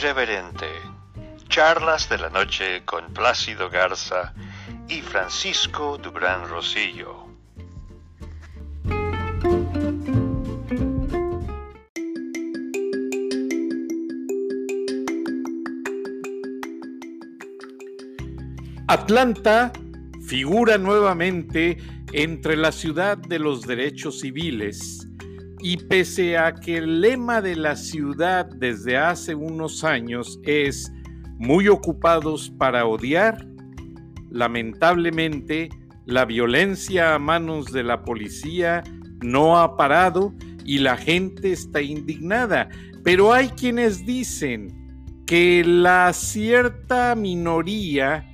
Irreverente. Charlas de la noche con Plácido Garza y Francisco Dubrán Rosillo. Atlanta figura nuevamente entre la ciudad de los derechos civiles y pese a que el lema de la ciudad desde hace unos años es muy ocupados para odiar, lamentablemente la violencia a manos de la policía no ha parado y la gente está indignada. Pero hay quienes dicen que la cierta minoría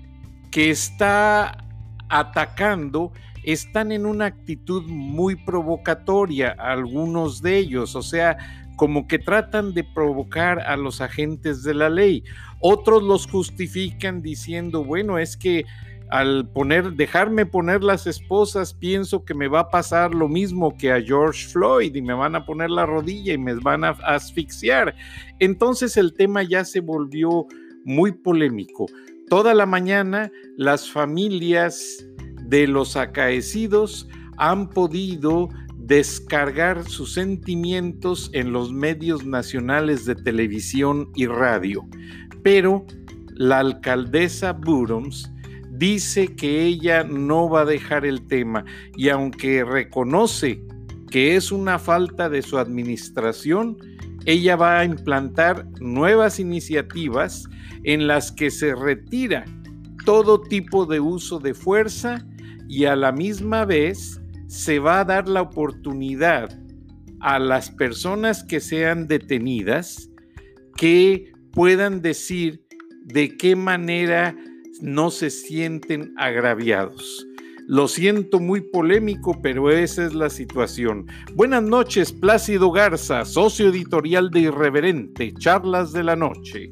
que está atacando están en una actitud muy provocatoria, algunos de ellos, o sea, como que tratan de provocar a los agentes de la ley. Otros los justifican diciendo, bueno, es que al poner, dejarme poner las esposas, pienso que me va a pasar lo mismo que a George Floyd y me van a poner la rodilla y me van a asfixiar. Entonces el tema ya se volvió muy polémico. Toda la mañana las familias de los acaecidos han podido descargar sus sentimientos en los medios nacionales de televisión y radio. Pero la alcaldesa Burums dice que ella no va a dejar el tema y aunque reconoce que es una falta de su administración, ella va a implantar nuevas iniciativas en las que se retira todo tipo de uso de fuerza y a la misma vez se va a dar la oportunidad a las personas que sean detenidas que puedan decir de qué manera no se sienten agraviados. Lo siento muy polémico, pero esa es la situación. Buenas noches, Plácido Garza, socio editorial de Irreverente, Charlas de la Noche.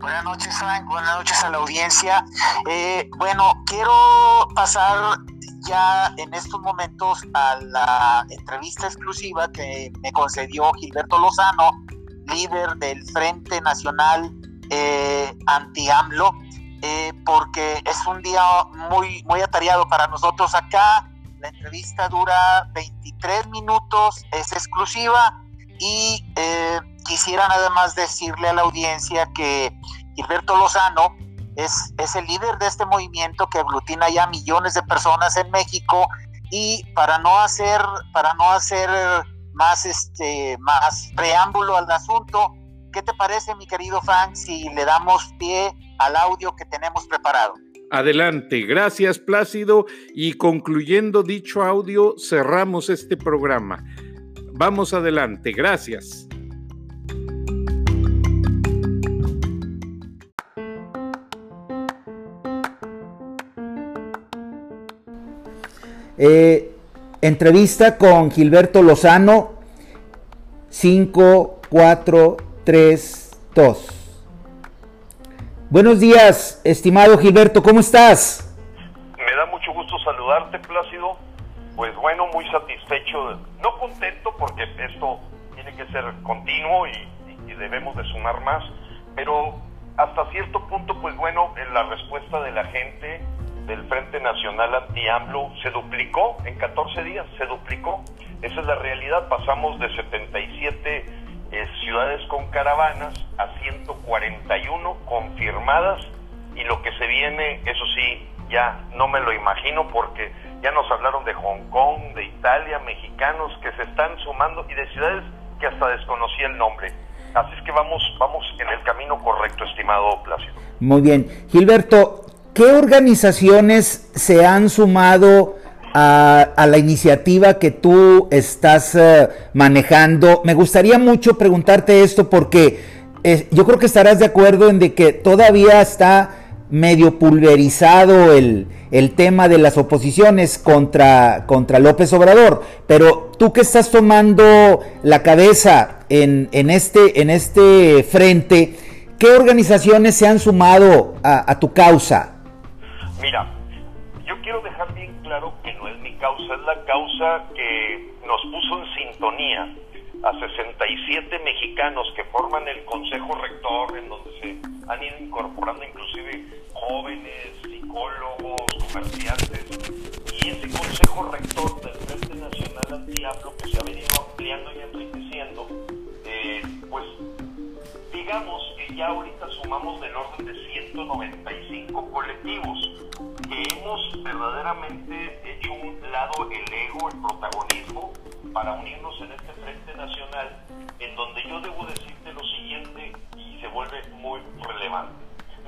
Buenas noches, Frank. Buenas noches a la audiencia. Eh, bueno, quiero pasar ya en estos momentos a la entrevista exclusiva que me concedió Gilberto Lozano, líder del Frente Nacional eh, Anti-AMLO, eh, porque es un día muy, muy atareado para nosotros acá. La entrevista dura 23 minutos, es exclusiva y eh, quisiera nada más decirle a la audiencia que Gilberto Lozano es, es el líder de este movimiento que aglutina ya millones de personas en México y para no hacer, para no hacer más, este, más preámbulo al asunto, ¿qué te parece, mi querido Frank, si le damos pie al audio que tenemos preparado? Adelante, gracias Plácido y concluyendo dicho audio cerramos este programa. Vamos adelante, gracias. Eh, entrevista con Gilberto Lozano, 5, 4, 3, 2. Buenos días, estimado Gilberto, ¿cómo estás? Me da mucho gusto saludarte, Plácido. Pues bueno, muy satisfecho, no contento porque esto tiene que ser continuo y, debemos de sumar más, pero hasta cierto punto, pues bueno, en la respuesta de la gente del Frente Nacional Se duplicó en 14 días, se duplicó. Esa es la realidad, pasamos de 77 eh, ciudades con caravanas a 141 confirmadas y lo que se viene, eso sí, ya no me lo imagino porque ya nos hablaron de Hong Kong, de Italia, mexicanos que se están sumando y de ciudades que hasta desconocía el nombre. Así es que vamos, vamos en el camino correcto, estimado Plácido. Muy bien. Gilberto, ¿qué organizaciones se han sumado a, la iniciativa que tú estás eh, manejando? Me gustaría mucho preguntarte esto porque eh, yo creo que estarás de acuerdo en que todavía está medio pulverizado el, tema de las oposiciones contra, López Obrador, pero tú que estás tomando la cabeza en, este, en este frente, ¿qué organizaciones se han sumado a, tu causa? Mira, yo quiero dejar bien claro que no es mi causa, es la causa que nos puso en sintonía a 67 mexicanos que forman el Consejo Rector, en donde se han ido incorporando inclusive jóvenes, psicólogos, comerciantes, y ese Consejo Rector del Frente Nacional Antiablo que se ha venido ampliando y enriqueciendo, eh, pues digamos que ya ahorita sumamos del orden de 195 colectivos que hemos verdaderamente hecho un lado el ego, el protagonismo, para unirnos en este Frente Nacional, en donde yo debo decirte lo siguiente y se vuelve muy relevante.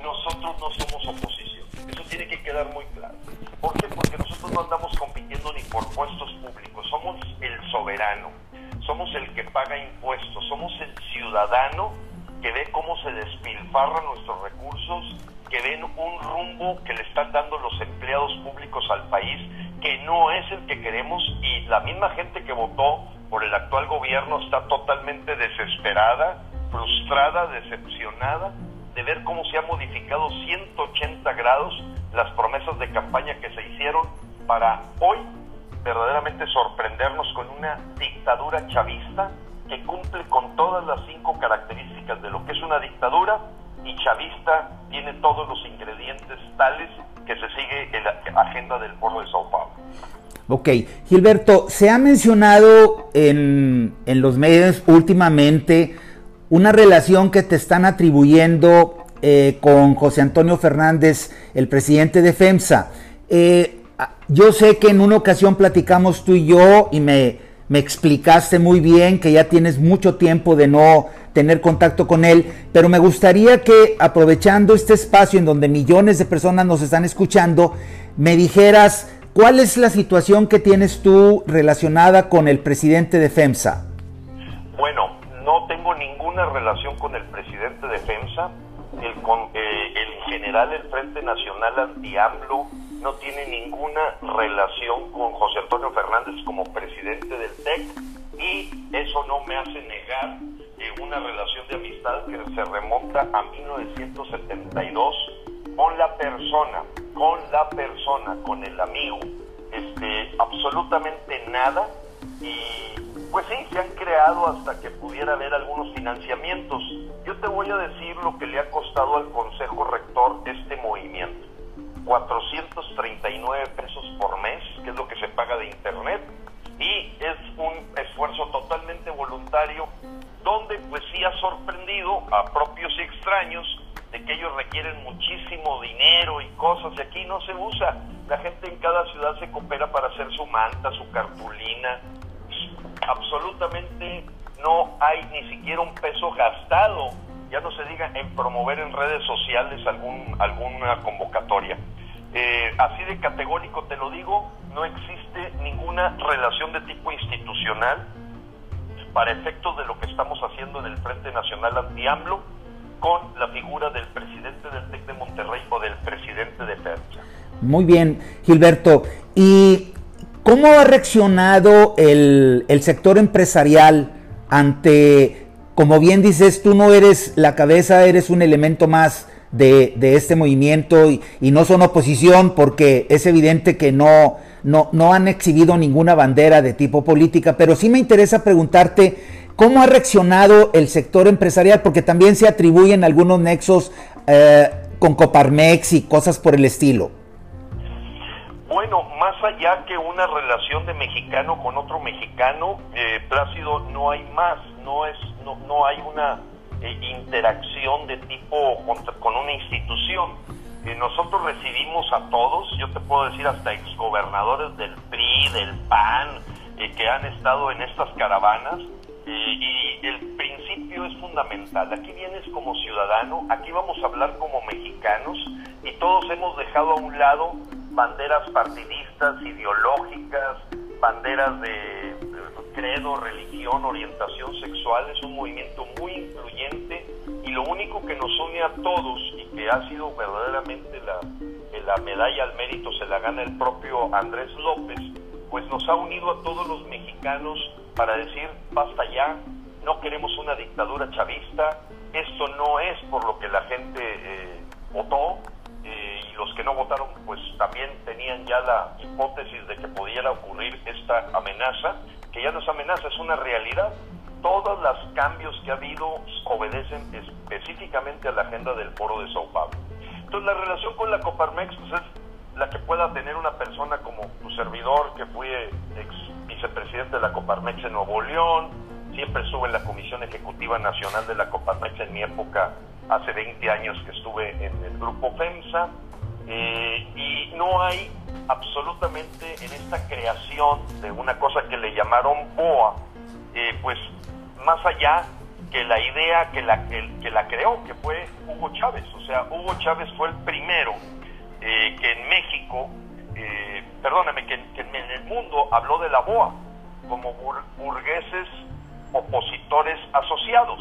Nosotros no somos oposición, eso tiene que quedar muy claro. ¿Por qué? Porque nosotros no andamos compitiendo ni por puestos públicos, somos el soberano, somos el que paga impuestos, somos el ciudadano que ve cómo se despilfarran nuestros recursos, que ven un rumbo que le están dando los empleados públicos al país, que no es el que queremos y la misma gente que votó por el actual gobierno está totalmente desesperada, frustrada, decepcionada de ver cómo se han modificado 180 grados las promesas de campaña que se hicieron para hoy verdaderamente sorprendernos con una dictadura chavista que cumple con todas las cinco características de lo que es una dictadura y chavista tiene todos los ingredientes tales que se sigue en la agenda del foro de Sao Paulo. Ok, Gilberto, se ha mencionado en, en los medios últimamente una relación que te están atribuyendo eh, con José Antonio Fernández, el presidente de FEMSA. Eh, yo sé que en una ocasión platicamos tú y yo y me, me explicaste muy bien que ya tienes mucho tiempo de no tener contacto con él, pero me gustaría que aprovechando este espacio en donde millones de personas nos están escuchando, me dijeras cuál es la situación que tienes tú relacionada con el presidente de FEMSA. Bueno, no tengo ninguna relación con el presidente de FEMSA, el, con, eh, el general del Frente Nacional Anti-AMLO no tiene ninguna relación con José Antonio Fernández como presidente del TEC y eso no me hace negar una relación de amistad que se remonta a 1972 con la persona, con la persona, con el amigo, este, absolutamente nada y pues sí, se han creado hasta que pudiera haber algunos financiamientos. Yo te voy a decir lo que le ha costado al Consejo Rector este movimiento. 439 pesos por mes, que es lo que se paga de Internet, y es un esfuerzo totalmente voluntario donde pues sí ha sorprendido a propios y extraños de que ellos requieren muchísimo dinero y cosas y aquí no se usa. La gente en cada ciudad se coopera para hacer su manta, su cartulina absolutamente no hay ni siquiera un peso gastado, ya no se diga en promover en redes sociales algún, alguna convocatoria. Así de categórico te lo digo, no existe ninguna relación de tipo institucional para efectos de lo que estamos haciendo en el Frente Nacional Anti-AMLO con la figura del presidente del TEC de Monterrey o del presidente de FERCHA. Muy bien, Gilberto. ¿Y cómo ha reaccionado el, el sector empresarial ante, como bien dices, tú no eres la cabeza, eres un elemento más de, este movimiento y, no son oposición porque es evidente que no, no, han exhibido ninguna bandera de tipo política, pero sí me interesa preguntarte cómo ha reaccionado el sector empresarial, porque también se atribuyen algunos nexos eh, con Coparmex y cosas por el estilo. Bueno, más allá que una relación de mexicano con otro mexicano, eh, Plácido, no hay más, no es, no, no hay una interacción de tipo con, con una institución. Eh, nosotros recibimos a todos, yo te puedo decir hasta exgobernadores del PRI, del PAN, eh, que han estado en estas caravanas, y el principio es fundamental. Aquí vienes como ciudadano, aquí vamos a hablar como mexicanos, y todos hemos dejado a un lado banderas partidistas, ideológicas, banderas de credo, religión, orientación sexual, es un movimiento muy influyente y lo único que nos une a todos y que ha sido verdaderamente la, la medalla al mérito se la gana el propio Andrés López, pues nos ha unido a todos los mexicanos para decir basta ya, no queremos una dictadura chavista, esto no es por lo que la gente eh, votó, eh, y los que no votaron pues también tenían ya la hipótesis de que pudiera ocurrir esta amenaza, que ya no es amenaza, es una realidad. todos los cambios que ha habido obedecen específicamente a la agenda del foro de Sao Paulo. Entonces la relación con la Coparmex pues, es la que pueda tener una persona como tu servidor, que fue ex vicepresidente de la Coparmex en Nuevo León, siempre estuve en la Comisión Ejecutiva Nacional de la Coparmex en mi época, hace 20 años que estuve en el grupo FEMSA, eh, y no hay absolutamente en esta creación de una cosa que le llamaron BOA, eh, pues más allá que la idea que la, que, la creó, que fue Hugo Chávez. O sea, Hugo Chávez fue el primero eh, que en México, eh, perdóname, que, en el mundo habló de la BOA como burgueses opositores asociados.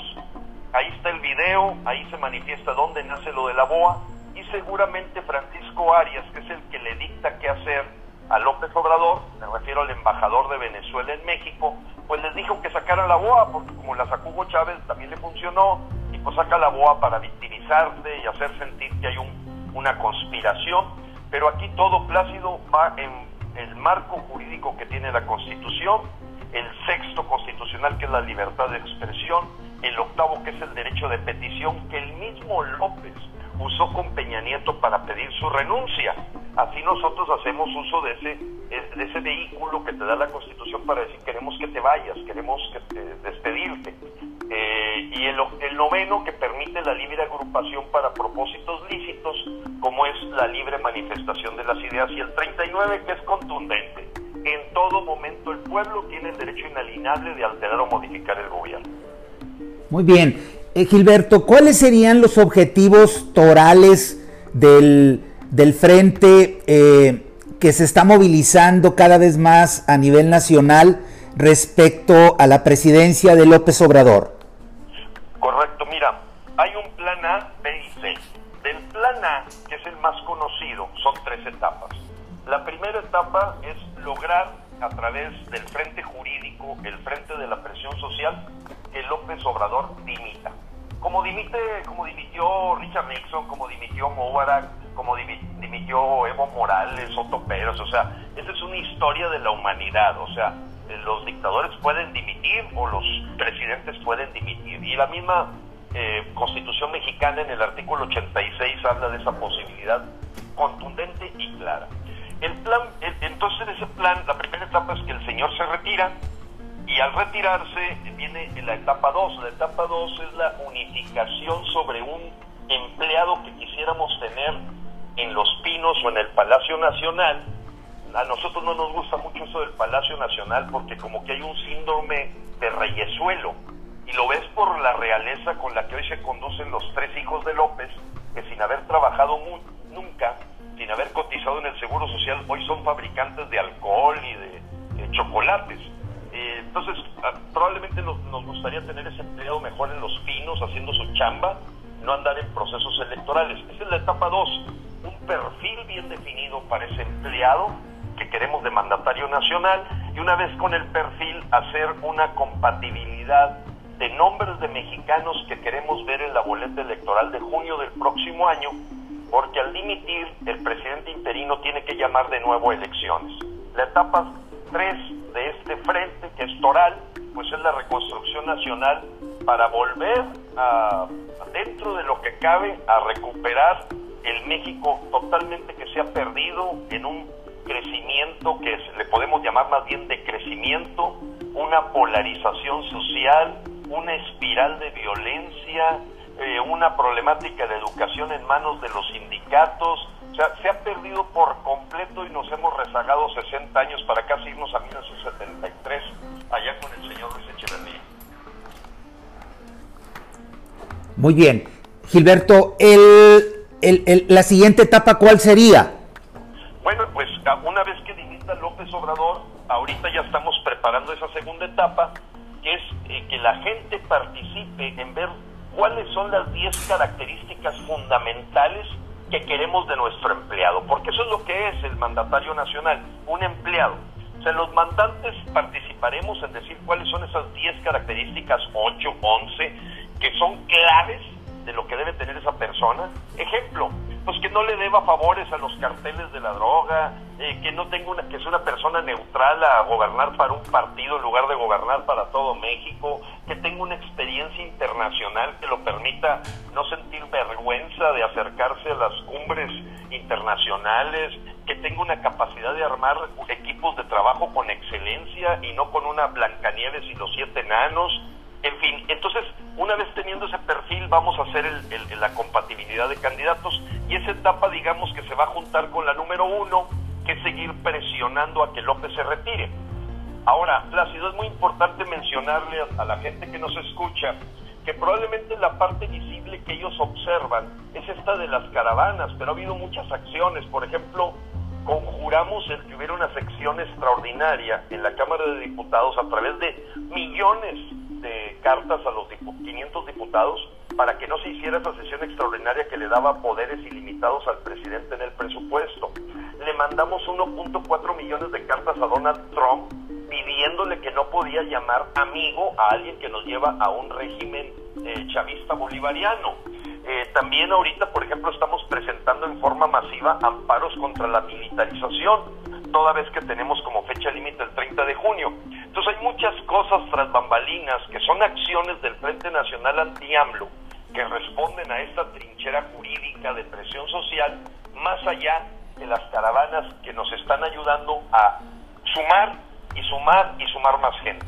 Ahí está el video, ahí se manifiesta dónde nace lo de la BOA y seguramente Francisco Arias, que es el que le dicta qué hacer a López Obrador, me refiero al embajador de Venezuela en México, pues les dijo que sacaran la BOA, porque como la sacó Hugo Chávez también le funcionó, y pues saca la BOA para victimizarse y hacer sentir que hay un, una conspiración, pero aquí todo Plácido va en el marco jurídico que tiene la Constitución, el sexto constitucional que es la libertad de expresión, el octavo que es el derecho de petición que el mismo López usó con Peña Nieto para pedir su renuncia. Así nosotros hacemos uso de ese, de ese vehículo que te da la Constitución para decir queremos que te vayas, queremos que te despedirte. Eh, y el, el noveno que permite la libre agrupación para propósitos lícitos, como es la libre manifestación de las ideas. Y el 39 que es contundente. En todo momento el pueblo tiene el derecho inalienable de alterar o modificar el gobierno. Muy bien. Eh, Gilberto, ¿cuáles serían los objetivos torales del, frente eh, que se está movilizando cada vez más a nivel nacional respecto a la presidencia de López Obrador? Correcto, mira, hay un plan A, B y C. Del plan A, que es el más conocido, son tres etapas. La primera etapa es lograr a través del frente jurídico, el frente de la presión social, que López Obrador dimita. Como dimite, como dimitió Richard Nixon, como dimitió Mubarak, como dimitió Evo Morales, Otto Pérez, o sea, esa es una historia de la humanidad, o sea, los dictadores pueden dimitir o los presidentes pueden dimitir. Y la misma eh, Constitución mexicana en el artículo 86 habla de esa posibilidad contundente y clara. El plan, entonces en ese plan, la primera etapa es que el señor se retira, y al retirarse viene la etapa 2. La etapa 2 es la unificación sobre un empleado que quisiéramos tener en Los Pinos o en el Palacio Nacional. A nosotros no nos gusta mucho eso del Palacio Nacional porque como que hay un síndrome de reyesuelo y lo ves por la realeza con la que hoy se conducen los tres hijos de López, que sin haber trabajado nunca, sin haber cotizado en el Seguro Social, hoy son fabricantes de alcohol y de chocolates eh, entonces, ah, probablemente nos, gustaría tener ese empleado mejor en los pinos, haciendo su chamba, no andar en procesos electorales. Esa es la etapa 2, un perfil bien definido para ese empleado que queremos de mandatario nacional y una vez con el perfil hacer una compatibilidad de nombres de mexicanos que queremos ver en la boleta electoral de junio del próximo año, porque al dimitir el presidente interino tiene que llamar de nuevo a elecciones. La etapa 3 de este frente, pues es la reconstrucción nacional para volver a, dentro de lo que cabe, a recuperar el México totalmente que se ha perdido en un crecimiento que le podemos llamar más bien de crecimiento, una polarización social, una espiral de violencia, eh, una problemática de educación en manos de los sindicatos, sea, se ha perdido por completo y nos hemos rezagado 60 años para casi irnos a 1973, allá con el señor Luis Echeverría. Muy bien. Gilberto, el, el, la siguiente etapa, ¿cuál sería? Bueno, pues una vez que dimita López Obrador, ahorita ya estamos preparando esa segunda etapa, que es eh, que la gente participe en ver cuáles son las 10 características fundamentales que queremos de nuestro empleado, porque eso es lo que es el mandatario nacional, un empleado. Sea, los mandantes participaremos en decir cuáles son esas 10 características, 8, 11, que son claves de lo que debe tener esa persona. Ejemplo, pues que no le deba favores a los carteles de la droga, eh, que no tenga una, que es una persona neutral a gobernar para un partido en lugar de gobernar para todo México, que tenga una experiencia internacional que lo permita no sentir vergüenza de acercarse a las cumbres internacionales, que tenga una capacidad de armar equipos de trabajo con excelencia y no con una Blancanieves y los siete enanos, en fin, entonces, una vez teniendo ese perfil, vamos a hacer la compatibilidad de candidatos y esa etapa, digamos, que se va a juntar con la número uno, que es seguir presionando a que López se retire. Ahora, Plácido, es muy importante mencionarle a, la gente que nos escucha que probablemente la parte visible que ellos observan es esta de las caravanas, pero ha habido muchas acciones. Por ejemplo, conjuramos el que hubiera una sección extraordinaria en la Cámara de Diputados a través de millones de cartas a los 500 diputados para que no se hiciera esa sesión extraordinaria que le daba poderes ilimitados al presidente en el presupuesto. Le mandamos 1.4 millones de cartas a Donald Trump pidiéndole que no podía llamar amigo a alguien que nos lleva a un régimen eh, chavista bolivariano. Eh, también ahorita, por ejemplo, estamos presentando en forma masiva amparos contra la militarización, toda vez que tenemos como fecha límite el 30 de junio. Entonces hay muchas cosas tras bambalinas que son acciones del Frente Nacional Anti-AMLO que responden a esta trinchera jurídica de presión social, más allá de las caravanas que nos están ayudando a sumar y sumar y sumar más gente.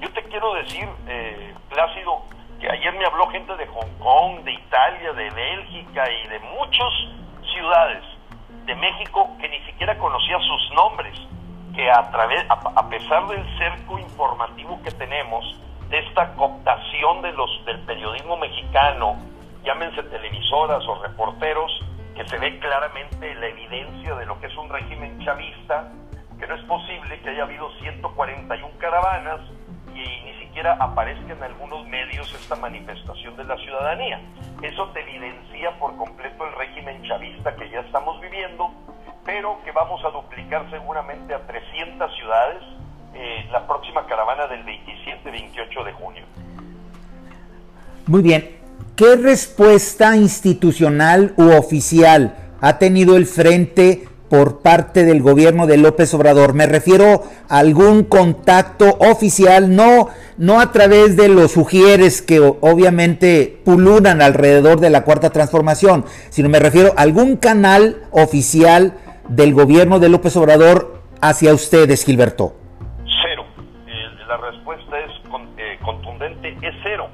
Yo te quiero decir, eh, Plácido, que ayer me habló gente de Hong Kong, de Italia, de Bélgica y de muchas ciudades de México que ni siquiera conocía sus nombres, que a través, a, pesar del cerco informativo que tenemos, de esta cooptación de los del periodismo mexicano, llámense televisoras o reporteros, que se ve claramente la evidencia de lo que es un régimen chavista, que no es posible que haya habido 141 caravanas y ni siquiera aparezca en algunos medios esta manifestación de la ciudadanía. Eso te evidencia por completo el régimen chavista que ya estamos viviendo, pero que vamos a duplicar seguramente a 300 ciudades eh, la próxima caravana del 27-28 de junio. Muy bien. ¿Qué respuesta institucional u oficial ha tenido el Frente por parte del gobierno de López Obrador. Me refiero a algún contacto oficial, no, no a través de los sugieres que obviamente pululan alrededor de la cuarta transformación, sino me refiero a algún canal oficial del gobierno de López Obrador hacia ustedes, Gilberto. Cero. La respuesta es eh, contundente, es cero,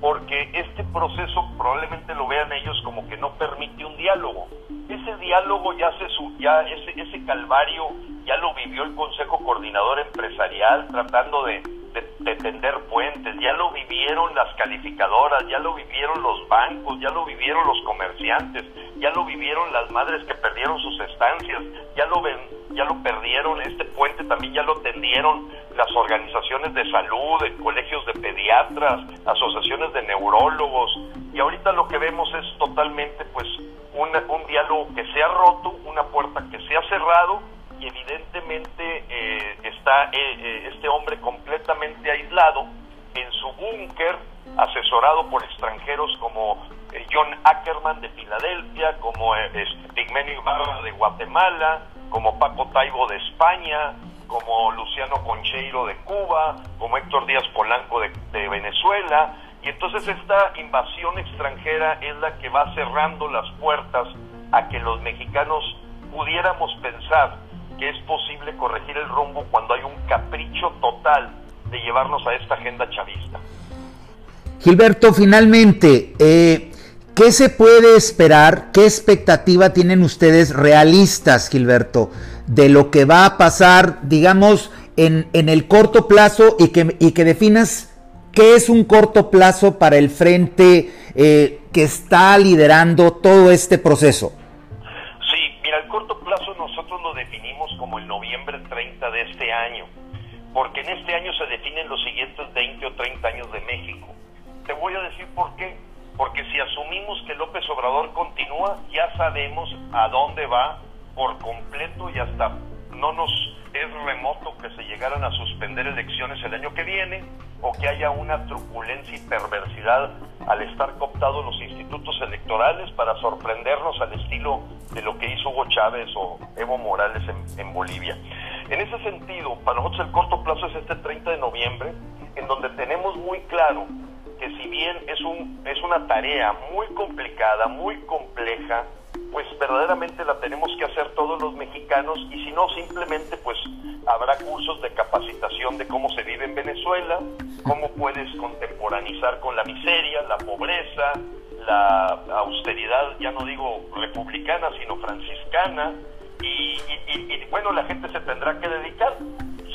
porque este proceso probablemente lo vean ellos como que no permite un diálogo ese diálogo ya se ya ese, ese calvario ya lo vivió el Consejo Coordinador Empresarial tratando de, de, tender puentes, ya lo vivieron las calificadoras, ya lo vivieron los bancos, ya lo vivieron los comerciantes, ya lo vivieron las madres que perdieron sus estancias, ya lo ven, ya lo perdieron, este puente también ya lo tendieron las organizaciones de salud, colegios de pediatras, asociaciones de neurólogos, y ahorita lo que vemos es totalmente pues un diálogo que se ha roto, una puerta que se ha cerrado y evidentemente eh, está eh, eh, este hombre completamente aislado en su búnker, asesorado por extranjeros como John Ackerman de Filadelfia, como Pigmenio Ibarra de Guatemala, como Paco Taibo de España, como Luciano Concheiro de Cuba, como Héctor Díaz Polanco de Venezuela, y entonces esta invasión extranjera es la que va cerrando las puertas a que los mexicanos pudiéramos pensar es posible corregir el rumbo cuando hay un capricho total de llevarnos a esta agenda chavista. Gilberto, finalmente, eh, ¿qué se puede esperar? ¿Qué expectativa tienen ustedes realistas, Gilberto, de lo que va a pasar, digamos, en, en el corto plazo y que, y que definas ¿Qué es un corto plazo para el frente eh, que está liderando todo este proceso? De este año, porque en este año se definen los siguientes 20 o 30 años de México. Te voy a decir por qué. Porque si asumimos que López Obrador continúa, ya sabemos a dónde va por completo y hasta no nos es remoto que se llegaran a suspender elecciones el año que viene o que haya una truculencia y perversidad al estar cooptados los institutos electorales para sorprendernos al estilo de lo que hizo Hugo Chávez o Evo Morales en, en Bolivia. En ese sentido, para nosotros el corto plazo es este 30 de noviembre, en donde tenemos muy claro que si bien es, un, es una tarea muy complicada, muy compleja, pues verdaderamente la tenemos que hacer todos los mexicanos y si no simplemente pues habrá cursos de capacitación de cómo se vive en Venezuela, cómo puedes contemporanizar con la miseria, la pobreza, la austeridad, ya no digo republicana, sino franciscana, y, y bueno, la gente se tendrá que dedicar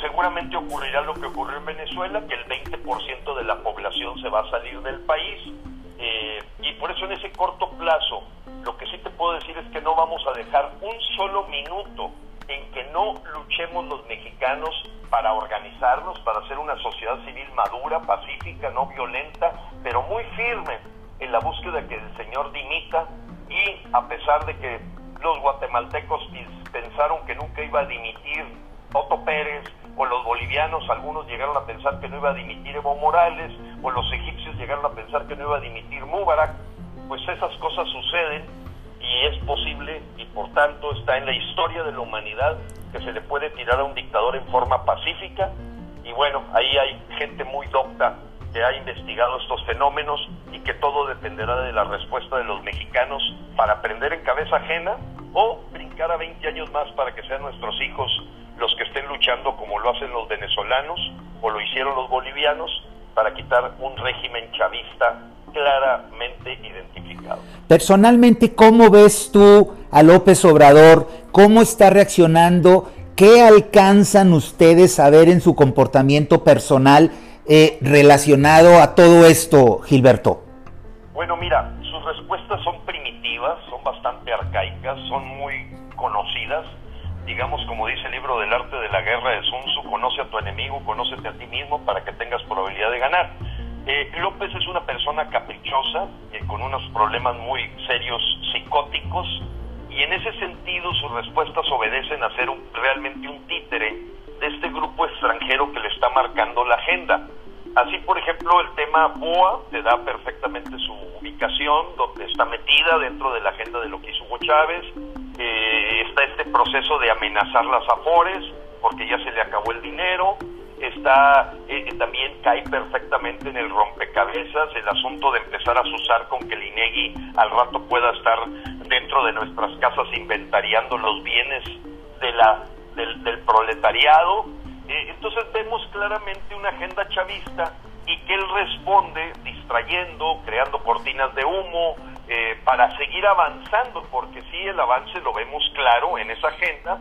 seguramente ocurrirá lo que ocurrió en Venezuela, que el 20% de la población se va a salir del país. Eh, y por eso en ese corto plazo, lo que sí te puedo decir es que no vamos a dejar un solo minuto en que no luchemos los mexicanos para organizarnos, para hacer una sociedad civil madura, pacífica, no violenta, pero muy firme en la búsqueda que el Señor dimita y a pesar de que los guatemaltecos pensaron que nunca iba a dimitir Otto Pérez, o los bolivianos, algunos llegaron a pensar que no iba a dimitir Evo Morales, o los egipcios llegaron a pensar que no iba a dimitir Mubarak, pues esas cosas suceden y es posible y por tanto está en la historia de la humanidad que se le puede tirar a un dictador en forma pacífica. Y bueno, ahí hay gente muy docta que ha investigado estos fenómenos y que todo dependerá de la respuesta de los mexicanos para aprender en cabeza ajena o brincar a 20 años más para que sean nuestros hijos los que estén luchando como lo hacen los venezolanos o lo hicieron los bolivianos para quitar un régimen chavista claramente identificado. Personalmente, ¿cómo ves tú a López Obrador? ¿Cómo está reaccionando? ¿Qué alcanzan ustedes a ver en su comportamiento personal eh, relacionado a todo esto, Gilberto? Bueno, mira, sus respuestas son son bastante arcaicas, son muy conocidas digamos como dice el libro del arte de la guerra de Sun Tzu, conoce a tu enemigo, conócete a ti mismo para que tengas probabilidad de ganar. Eh, López es una persona caprichosa, eh, con unos problemas muy serios psicóticos, y en ese sentido sus respuestas obedecen a ser un, realmente un títere de este grupo extranjero que le está marcando la agenda. Así, por ejemplo, el tema BOA te da perfectamente su ubicación, donde está metida dentro de la agenda de lo que hizo Hugo Chávez, eh, está este proceso de amenazar las afores porque ya se le acabó el dinero, está eh, también cae perfectamente en el rompecabezas el asunto de empezar a usar con que el al rato pueda estar dentro de nuestras casas inventariando los bienes del, proletariado. Eh, entonces vemos claramente una agenda chavista y que él responde distrayendo, creando cortinas de humo, eh, para seguir avanzando, porque sí, el avance lo vemos claro en esa agenda,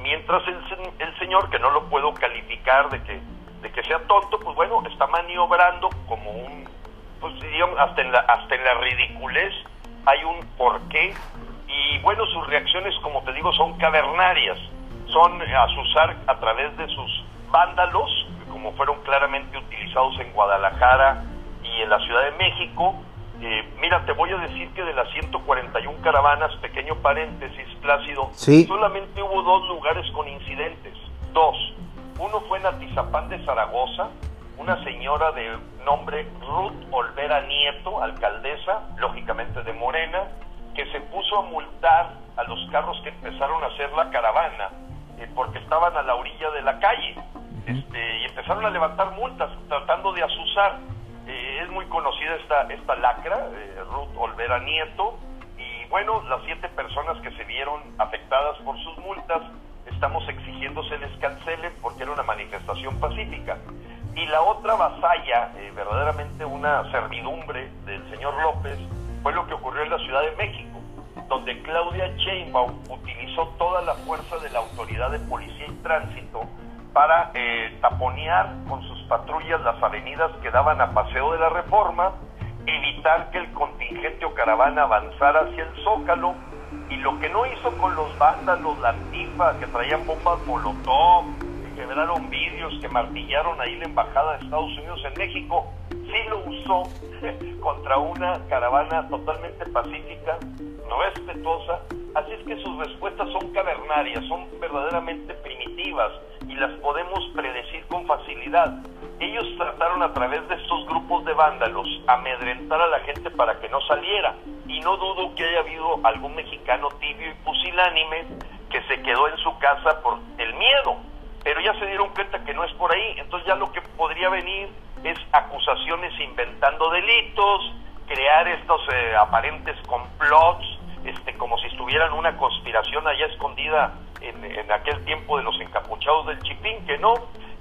mientras el, el señor, que no lo puedo calificar de que, de que sea tonto, pues bueno, está maniobrando como un, pues digamos, hasta en la, hasta en la ridiculez hay un porqué, y bueno, sus reacciones, como te digo, son cavernarias, son a usar a través de sus vándalos, como fueron claramente utilizados en Guadalajara y en la Ciudad de México, eh, mira, te voy a decir que de las 141 caravanas, pequeño paréntesis, Plácido, solamente hubo dos lugares con incidentes. Dos. Uno fue en Atizapán de Zaragoza, una señora de nombre Ruth Olvera Nieto, alcaldesa, lógicamente de Morena, que se puso a multar a los carros que empezaron a hacer la caravana, eh, porque estaban a la orilla de la calle. Este, y empezaron a levantar multas tratando de asusar eh, es muy conocida esta, esta lacra, eh, Ruth Olvera Nieto, y bueno, las siete personas que se vieron afectadas por sus multas, estamos exigiendo se les cancelen porque era una manifestación pacífica. Y la otra vasalla, verdaderamente una servidumbre del señor López, fue lo que ocurrió en la Ciudad de México, donde Claudia Sheinbaum utilizó toda la fuerza de la autoridad de policía y tránsito para eh, taponear con sus patrullas las avenidas que daban a Paseo de la Reforma, evitar que el contingente o caravana avanzara hacia el Zócalo, y lo que no hizo con los vándalos, la antifa, que traían bombas molotov, que quebraron vidrios, que martillaron ahí la embajada de Estados Unidos en México, sí lo usó contra una caravana totalmente pacífica, no respetuosa, así es que sus respuestas son cavernarias, son verdaderamente primitivas y las podemos predecir con facilidad. Ellos trataron a través de estos grupos de vándalos amedrentar a la gente para que no saliera. Y no dudo que haya habido algún mexicano tibio y pusilánime que se quedó en su casa por el miedo. Pero ya se dieron cuenta que no es por ahí. Entonces ya lo que podría venir es acusaciones inventando delitos, crear estos eh, aparentes complots, este, como si estuvieran una conspiración allá escondida en, en aquel tiempo de los encapuchados del Chipín, que no,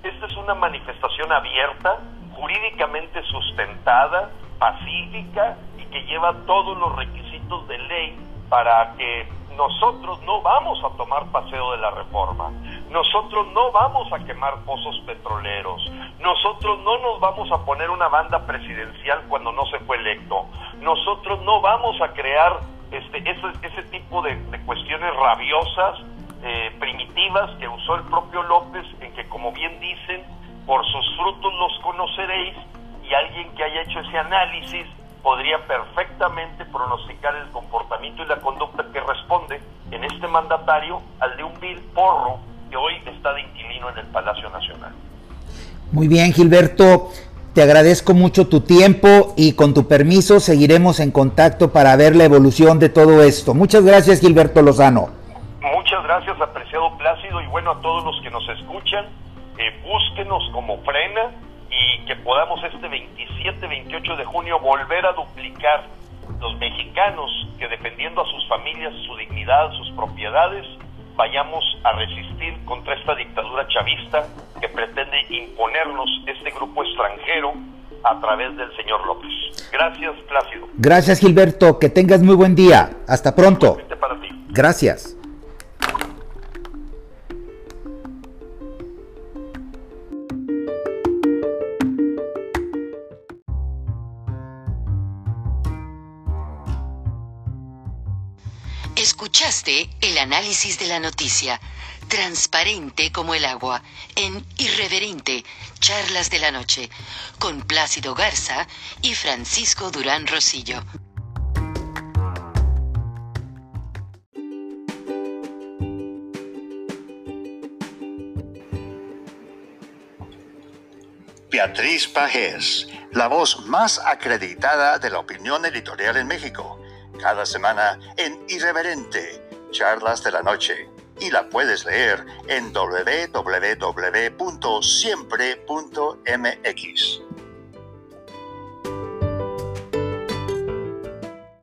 esta es una manifestación abierta, jurídicamente sustentada, pacífica y que lleva todos los requisitos de ley para que nosotros no vamos a tomar paseo de la reforma, nosotros no vamos a quemar pozos petroleros, nosotros no nos vamos a poner una banda presidencial cuando no se fue electo, nosotros no vamos a crear este, ese, ese tipo de, cuestiones rabiosas eh, primitivas que usó el propio López, en que como bien dicen, por sus frutos los conoceréis, y alguien que haya hecho ese análisis podría perfectamente pronosticar el comportamiento y la conducta que responde en este mandatario al de un vil porro que hoy está de inquilino en el Palacio Nacional. Muy bien, Gilberto. Te agradezco mucho tu tiempo y con tu permiso seguiremos en contacto para ver la evolución de todo esto. Muchas gracias, Gilberto Lozano. Muchas gracias, apreciado Plácido, y bueno, a todos los que nos escuchan, eh, búsquenos como frena y que podamos este 27, 28 de junio volver a duplicar los mexicanos que defendiendo a sus familias, su dignidad, sus propiedades, vayamos a resistir contra esta dictadura chavista que pretende imponernos este grupo extranjero a través del señor López. Gracias, Plácido. Gracias, Gilberto. Que tengas muy buen día. Hasta pronto. Para ti. Gracias. Escuchaste el análisis de la noticia, transparente como el agua, en Irreverente, Charlas de la Noche, con Plácido Garza y Francisco Durán Rosillo. Beatriz Pajés, la voz más acreditada de la opinión editorial en México cada semana en Irreverente, Charlas de la Noche. Y la puedes leer en www.siempre.mx.